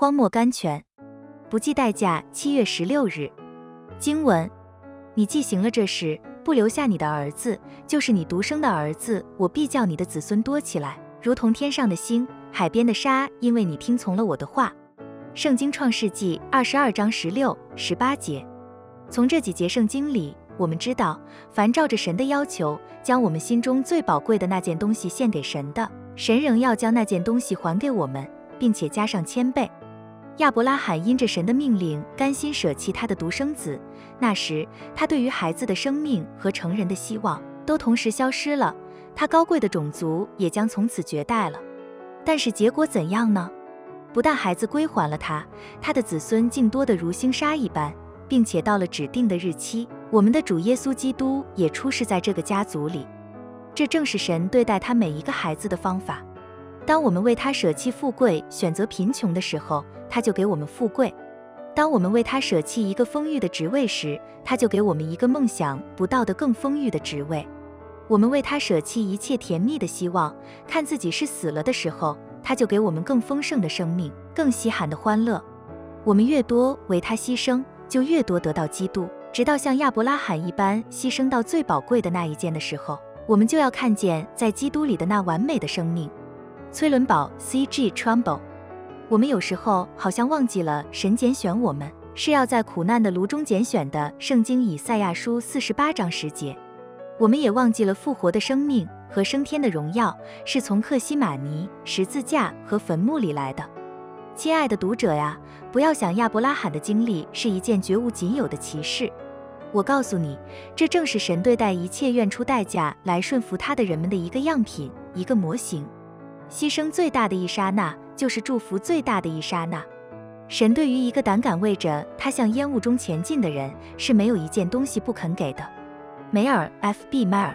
荒漠甘泉，不计代价。七月十六日，经文：你既行了这事，不留下你的儿子，就是你独生的儿子，我必叫你的子孙多起来，如同天上的星，海边的沙，因为你听从了我的话。圣经创世纪二十二章十六、十八节。从这几节圣经里，我们知道，凡照着神的要求，将我们心中最宝贵的那件东西献给神的，神仍要将那件东西还给我们，并且加上千倍。亚伯拉罕因着神的命令，甘心舍弃他的独生子。那时，他对于孩子的生命和成人的希望都同时消失了，他高贵的种族也将从此绝代了。但是结果怎样呢？不但孩子归还了他，他的子孙竟多得如星沙一般，并且到了指定的日期，我们的主耶稣基督也出世在这个家族里。这正是神对待他每一个孩子的方法。当我们为他舍弃富贵，选择贫穷的时候，他就给我们富贵；当我们为他舍弃一个丰裕的职位时，他就给我们一个梦想不到的更丰裕的职位。我们为他舍弃一切甜蜜的希望，看自己是死了的时候，他就给我们更丰盛的生命，更稀罕的欢乐。我们越多为他牺牲，就越多得到基督，直到像亚伯拉罕一般牺牲到最宝贵的那一件的时候，我们就要看见在基督里的那完美的生命。崔伦堡 C.G. Trumbull，我们有时候好像忘记了神拣选我们是要在苦难的炉中拣选的。圣经以赛亚书四十八章十节，我们也忘记了复活的生命和升天的荣耀是从克西玛尼十字架和坟墓里来的。亲爱的读者呀，不要想亚伯拉罕的经历是一件绝无仅有的奇事。我告诉你，这正是神对待一切愿出代价来顺服他的人们的一个样品，一个模型。牺牲最大的一刹那，就是祝福最大的一刹那。神对于一个胆敢为着他向烟雾中前进的人，是没有一件东西不肯给的。梅尔 ·F·B· 迈尔。